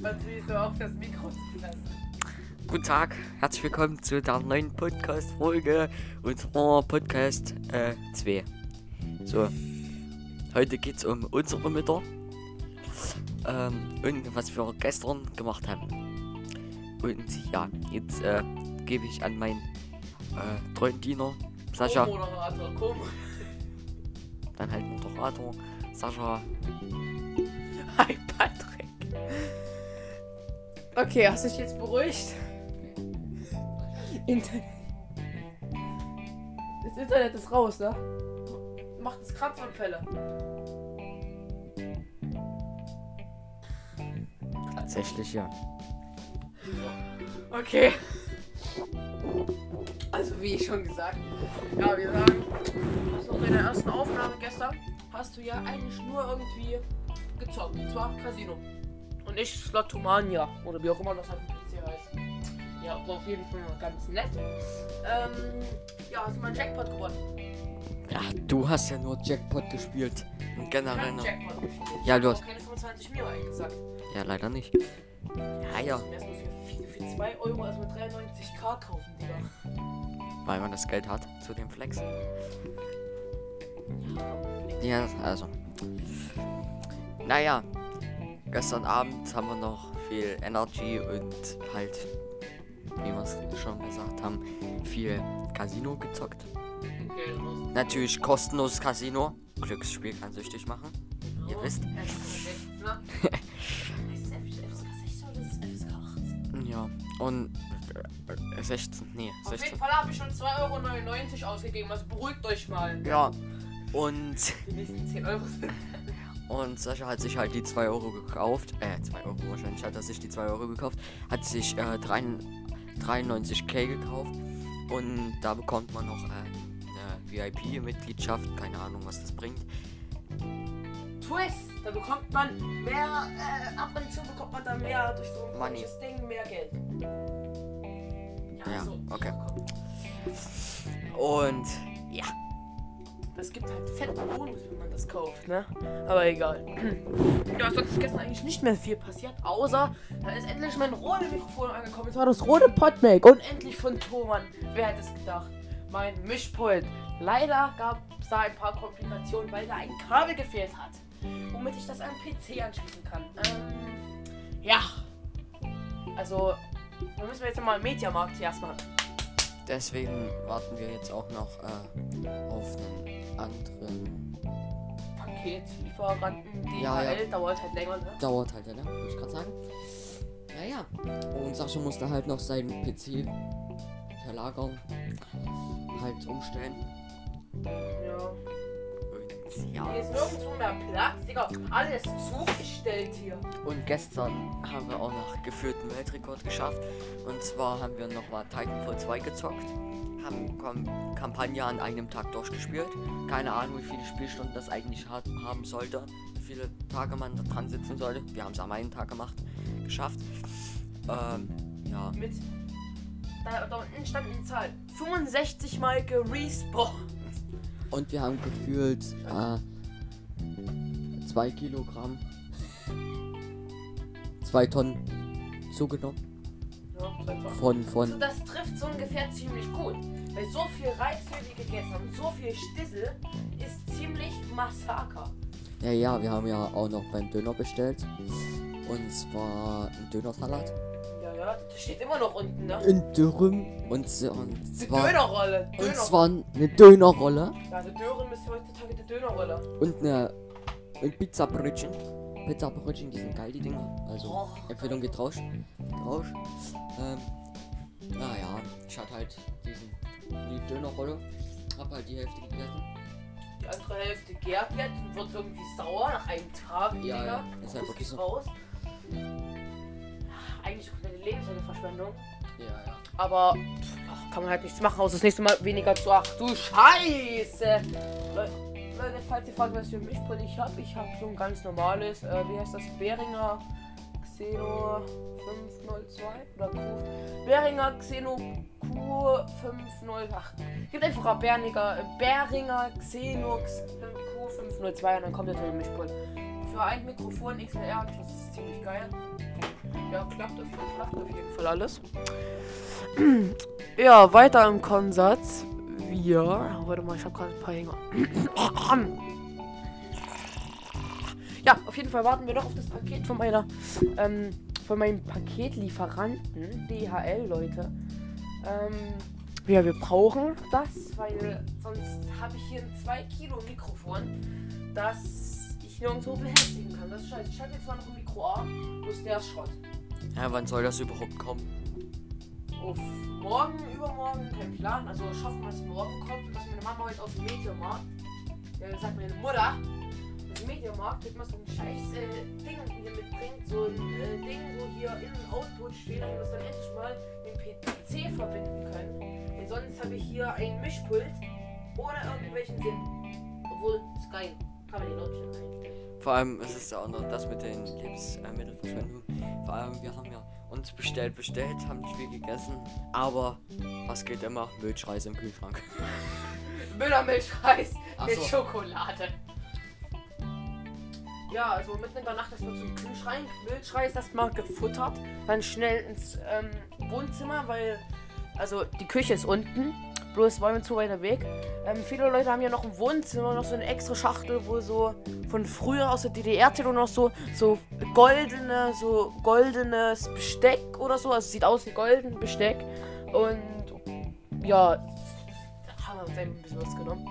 Natürlich so auf das Mikro zu lassen. Guten Tag, herzlich willkommen zu der neuen Podcast-Folge unserer Podcast 2. Äh, so, heute geht es um unsere Mütter ähm, und was wir gestern gemacht haben. Und ja, jetzt äh, gebe ich an meinen äh, treuen Diener Sascha, Co dann halt Moderator Sascha. Hi Patrick. Okay, hast du dich jetzt beruhigt? Internet. Das Internet ist raus, ne? Macht es Krampfanfälle. Tatsächlich ja. Okay. Also wie ich schon gesagt. Ja, wir sagen, du in der ersten Aufnahme gestern hast du ja eigentlich nur irgendwie gezockt. Und zwar Casino. Und nicht Slotomania. Oder wie auch immer das auf dem PC heißt. Ja, war auf jeden Fall ganz nett. Ähm, ja, hast du mal einen Jackpot gewonnen? Ja, du hast ja nur Jackpot gespielt. Und Ich generell noch. Jackpot gespielt. Ich Ja, du hast- keine 25 Mio eingesagt. Ja, leider nicht. Ja, ja. Erstmal für, für 2 Euro erstmal 93k kaufen, Digga. Weil man das Geld hat zu dem Flex. Ja, also. Naja, gestern Abend haben wir noch viel Energy und halt, wie wir es schon gesagt haben, viel Casino gezockt. Okay. Natürlich kostenloses Casino. Glücksspiel kann süchtig machen. Ihr wisst. Ja, und äh, 16, nee, Auf jeden 16. Fall habe ich schon 2,99 Euro ausgegeben, also beruhigt euch mal. Ja, und, Die nächsten 10 Euro sind. Und Sascha hat sich halt die 2 Euro gekauft. Äh, 2 Euro wahrscheinlich hat er sich die 2 Euro gekauft. Hat sich äh, 3 93k gekauft. Und da bekommt man noch äh, eine VIP-Mitgliedschaft. Keine Ahnung, was das bringt. Twist! Da bekommt man mehr, äh, ab und zu bekommt man da mehr durch so ein Money. komisches Ding, mehr Geld. Ja, also, okay. Und ja, Es gibt halt fetten Bonus, wenn man das kauft, ne? Aber egal. Ja, sonst ist gestern eigentlich nicht mehr viel passiert, außer da ist endlich mein rotes Mikrofon angekommen. Es war das rote Podmake und endlich von Thomann. Wer hätte es gedacht? Mein Mischpult. Leider gab es da ein paar Komplikationen, weil da ein Kabel gefehlt hat, womit ich das an PC anschließen kann. Ähm, ja. Also, da müssen wir jetzt nochmal im Mediamarkt hier erstmal. deswegen warten wir jetzt auch noch äh, auf einen anderen. Paketlieferanten, DHL, Ja, ja. dauert halt länger, ne? Dauert halt, ja, ne? Wollte ich gerade sagen. Naja, und Sascha musste halt noch seinen PC verlagern, halt umstellen. Ja. Ja. Hier ist nirgendwo mehr Platz, Digga. Alles zugestellt hier. Und gestern haben wir auch noch geführten Weltrekord geschafft. Und zwar haben wir nochmal Titanfall 2 gezockt. Kampagne an einem Tag durchgespielt. Keine Ahnung, wie viele Spielstunden das eigentlich hat, haben sollte. Wie viele Tage man da dran sitzen sollte. Wir haben es am einen Tag gemacht. Geschafft. Ähm, ja. Mit. Da, da unten stand eine Zahl. 65 Mal gerespawnt. Und wir haben gefühlt äh, zwei Kilogramm, zwei Tonnen zugenommen. Von, Also von, das trifft so ungefähr ziemlich gut. Weil so viel Reis, wie wir gegessen haben, und so viel Stissel, ist ziemlich Massaker. ja, ja, wir haben ja auch noch beim Döner bestellt. Und zwar ein Dönersalat. Ja, ja, das steht immer noch unten, ne? In Dürüm. Und, und zwar, Dönerrolle. und Döner. zwar eine Dönerrolle Ja, die Döner ist heutzutage die Dönerrolle. und eine und Pizzabrötchen. Pizzabrötchen, die sind geil, die Dinger. Also, Oh. Empfehlung geht raus. Raus. Ähm, naja, ich hatte halt diesen, die Dönerrolle. Hab halt die Hälfte gegessen. Die andere Hälfte gärt jetzt und wird irgendwie sauer nach einem Tag. Ja, Digga. ja, ist halt wirklich so. raus. Eigentlich komplette Lebensmittelverschwendung. Ja, ja. Aber pff, kann man halt nichts machen, außer das nächste Mal weniger zu. Ach du Scheiße! Le- Leute, falls ihr fragt, was für ein Mischpult ich habe, ich habe so ein ganz normales, äh, wie heißt das? Behringer Xeno 502 oder Q. Behringer Xeno Q508. Gibt einfach ein Behringer, Behringer Xeno Q502 und dann kommt natürlich ein Mischpult. für ein Mikrofon XLR. Das ist ziemlich geil. Ja, klappt auf, klappt auf jeden Fall alles. Ja, weiter im Konsatz. Wir. Warte mal, ich habe gerade ein paar Hänger. Ja, auf jeden Fall warten wir noch auf das Paket von meiner, ähm, von meinem Paketlieferanten, DHL, Leute. Ähm, ja, wir brauchen das, weil sonst habe ich hier ein 2 Kilo Mikrofon, das ich nirgendwo befestigen kann. Das ist scheiße. Ich habe jetzt zwar noch ein Mikro A, bloß der ist Schrott. Ja, wann soll das überhaupt kommen? Auf morgen, übermorgen, kein Plan. Also schaffen wir es morgen kommt, dass meine Mama heute aus dem Mediamarkt, ja, sagt meine Mutter, aus dem Mediamarkt wird mal so ein scheiß äh, Ding hier mitbringt. So ein äh, Ding, wo hier in und Output steht, damit wir das dann endlich mal mit dem PC verbinden können. Denn sonst habe ich hier ein Mischpult ohne irgendwelchen Sinn. Obwohl, geil. Kann man die Lautstärke einstellen. Vor allem ist es ja auch noch das mit den Lebensmittelverschwendung. Vor allem, wir haben ja uns bestellt, bestellt, haben nicht viel gegessen. Aber was geht immer? Milchreis im Kühlschrank. Müllermilchreis Ach mit so. Schokolade. Ja, also mitten in der Nacht erstmal zum Kühlschrank. Milchreis erstmal gefuttert. Dann schnell ins ähm, Wohnzimmer, weil. Also die Küche ist unten. Bloß war mir zu weiter Weg. Ähm, viele Leute haben ja noch im Wohnzimmer noch so eine extra Schachtel, wo so von früher aus der DDR-Zeit noch so, so goldene, so goldenes Besteck oder so. Also sieht aus wie golden Besteck. Und ja, da haben wir uns ein bisschen was genommen.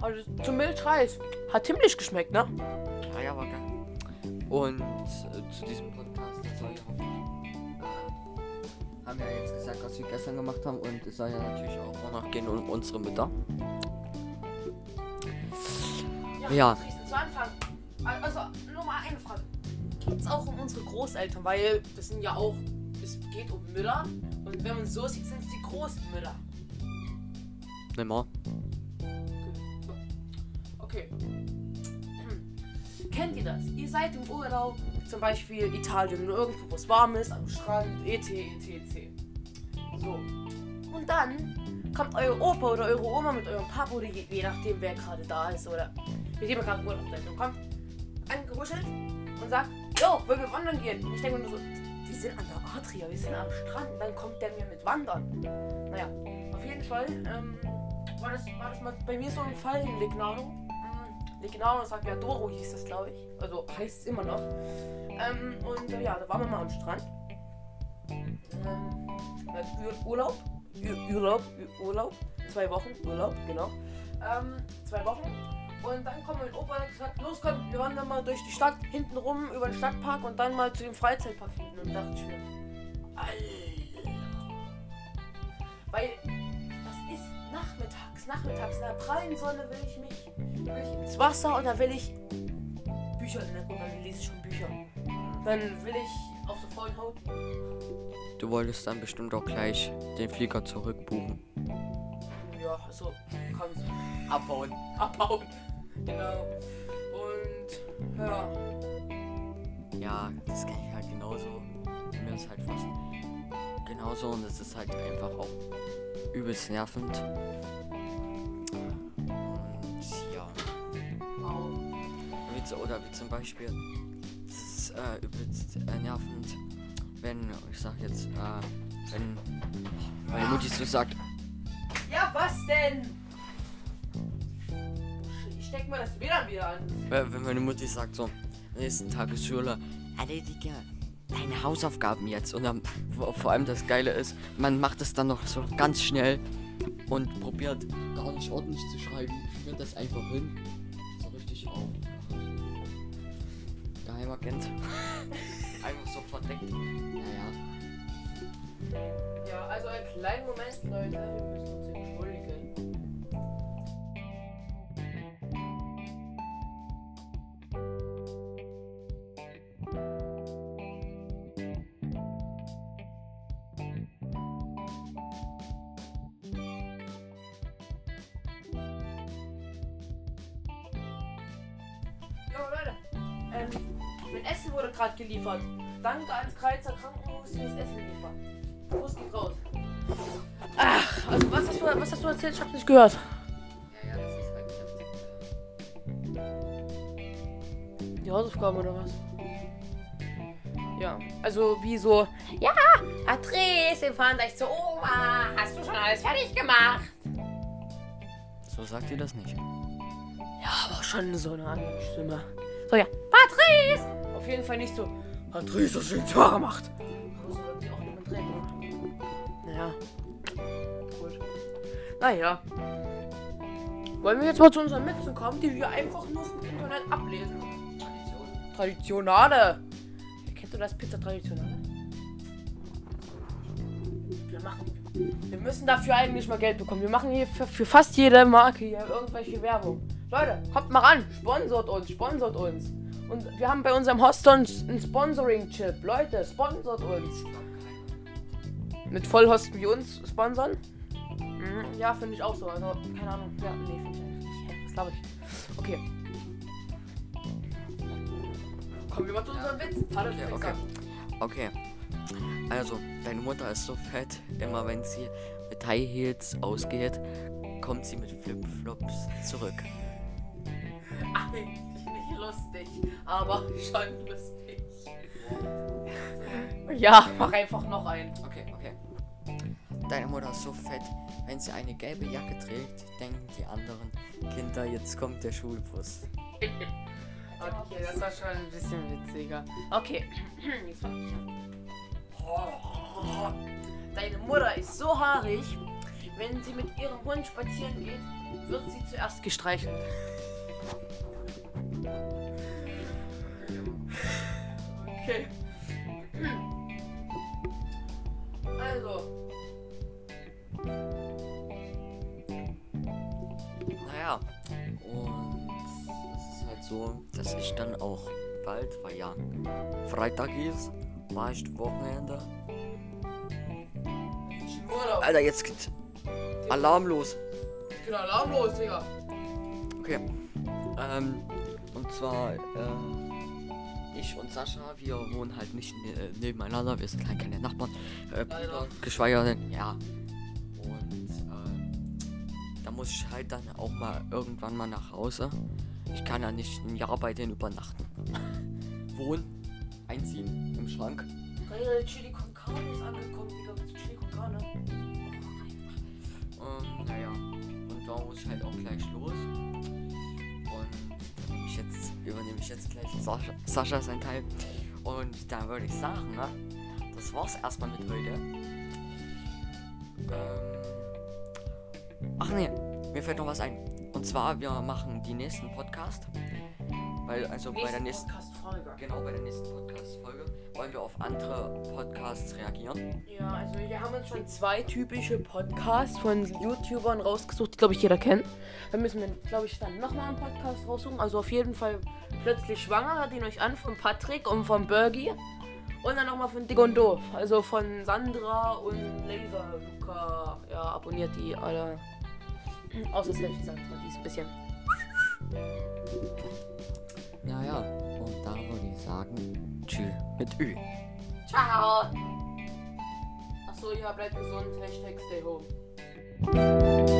Also zum Milchreis. Hat himmlisch geschmeckt, ne? Ah ja, war geil. Und äh, zu diesem Podcast soll ja, äh, haben wir ja jetzt gesagt, was wir gestern gemacht haben und es soll ja natürlich auch noch gehen um unsere Mütter. Ja. du Zu Anfang. Also, nur mal eine Frage. Geht's auch um unsere Großeltern? Weil das sind ja auch. Es geht um Müller. Und wenn man so sieht, sind es die Großmüller. Nimmer. Okay. Hm. Kennt ihr das? Ihr seid im Urlaub, zum Beispiel Italien, irgendwo, wo es warm ist, am Strand, etc. etc. So. Und dann kommt euer Opa oder eure Oma mit eurem Papa oder je, je nachdem, wer gerade da ist oder mit dem ihr gerade Urlaub seid und kommt angekuschelt und sagt, Jo, wollen wir wandern gehen? Und ich denke mir nur so, wir sind an der Adria, wir sind am Strand. Dann kommt der mir mit Wandern. Naja, auf jeden Fall ähm, war, das, war das mal bei mir so ein Fall in Legnano. Mm, Legnano sagt ja Doro hieß das, glaube ich. Also heißt es immer noch. Ähm, und äh, ja, da waren wir mal am Strand. Ähm, Ur Urlaub. Ur Urlaub, Ur Urlaub. Zwei Wochen, Urlaub, genau. Ähm, zwei Wochen. Und dann kommt mein Opa und hat gesagt, los komm, wir wandern mal durch die Stadt, hinten rum über den Stadtpark und dann mal zu dem Freizeitpark hinten. Und dachte ich mir, Alter. Weil das ist nachmittags, nachmittags, in der prallen Sonne will ich mich will ich ins Wasser und da will ich Bücher, ne, guck mal, wir lesen schon Bücher. Dann will ich auf der faulen Haut. Du wolltest dann bestimmt auch gleich den Flieger zurückbuchen. Ja, also kannst abbauen. Abbauen. Genau. Und ja. Ja, das kenne ich halt genauso. Mir ist halt fast genauso und es ist halt einfach auch übelst nervend. Und ja. Zu- oder wie zum Beispiel, es ist äh, übelst äh, nervend, wenn, ich sag jetzt, äh, wenn meine Mutti so sagt, Ja, was denn? Ich steck mal das WLAN wieder an. wenn meine Mutti sagt so, nächsten Tag ist Schule, erledige deine Hausaufgaben jetzt. Und dann, vor allem das Geile ist, man macht es dann noch so ganz schnell und probiert gar nicht ordentlich zu schreiben, schmiert das einfach hin. So richtig auf. Geheimagent. einfach so verdeckt. Naja. Ja, also einen kleinen Moment, Leute. Wir müssen uns entschuldigen. Jo, Leute. Ähm, mein Essen wurde gerade geliefert. Danke ans Kreizer Krankenhaus, die mir das Essen liefert. Prost geht raus. Ach, also was hast du, was hast du erzählt? Ich hab's nicht gehört. Ja, ja, das ist halt die Hausaufgaben oder was? Ja, also wie so, ja, Patrice, wir fahren gleich zu Oma. Hast du schon alles fertig gemacht? So sagt ihr das nicht. Ja, aber schon so eine andere Stimme. So, ja, Patrice! Jeden Fall nicht so, hast du den Tor gemacht? Aber so wird sie auch niemand reden. Naja. Gut. Naja. Wollen wir jetzt mal zu unseren Mützen kommen, die wir einfach nur vom Internet ablesen? Tradition. Traditionale. Kennst du das Pizza Traditionale? Wir machen. Wir müssen dafür eigentlich mal Geld bekommen. Wir machen hier für, für fast jede Marke hier irgendwelche Werbung. Leute, kommt mal ran. Sponsort uns, sponsort uns. Und wir haben bei unserem Hoster einen Sponsoring-Chip. Leute, sponsort uns. Mit Vollhosten wie uns sponsern? Mhm, Ja, finde ich auch so. Also, keine Ahnung. Ja, nee, finde ich nicht. Das glaube ich. Okay. Kommen wir mal zu unseren Witzen. Hallo, Okay, okay. Okay. Also, deine Mutter ist so fett, immer wenn sie mit High Heels ausgeht, kommt sie mit Flipflops zurück. Eigentlich nicht lustig, aber schon lustig. Ja, mach einfach noch einen. Okay, okay. Deine Mutter ist so fett, wenn sie eine gelbe Jacke trägt, denken die anderen Kinder, jetzt kommt der Schulbus. Okay, das war schon ein bisschen witziger. Okay, jetzt fang ich an. Deine Mutter ist so haarig, wenn sie mit ihrem Hund spazieren geht, wird sie zuerst gestreichelt. Okay. Also, Naja, und es ist halt so, dass ich dann auch bald, weil ja Freitag ist, war ich Wochenende. Alter, jetzt geht Alarm los. Genau, alarmlos, Digga. Okay. Ähm, und zwar, ähm, ich und Sascha, wir wohnen halt nicht ne äh, nebeneinander, wir sind halt keine Nachbarn. Äh, geschweige denn, ja. Und, äh, da muss ich halt dann auch mal irgendwann mal nach Hause. Ich kann ja nicht ein Jahr bei denen übernachten. Wohnen, einziehen, im Schrank. Geile Chili con Carne ist angekommen, Digga. Willst du Chili con Carne? Ähm, naja, und da muss ich halt auch gleich los. Jetzt, übernehme ich jetzt gleich Sascha, Sascha sein Teil. Und dann würde ich sagen, ne, das war's erstmal mit heute. Ähm, ach nee, mir fällt noch was ein. Und zwar, wir machen die nächsten Podcast. Weil, also bei der nächsten. Podcast-Folge. Genau, bei der nächsten Podcast-Folge wollen wir auf andere Podcasts reagieren. Ja, also wir haben uns schon zwei typische Podcasts von YouTubern rausgesucht, die glaube ich jeder kennt. Dann müssen wir, glaube ich, dann nochmal einen Podcast raussuchen. Also auf jeden Fall plötzlich schwanger, hört ihn euch an von Patrick und von Bergie. Und dann nochmal von Dick und Doof. Also von Sandra und Laser Luca. Ja, abonniert die alle. Außer Selfie Sandra, die ist ein bisschen. Naja, und da würde ich sagen, tschüss mit Ü. Ciao! Achso, ja, bleibt gesund. Hashtag stay home.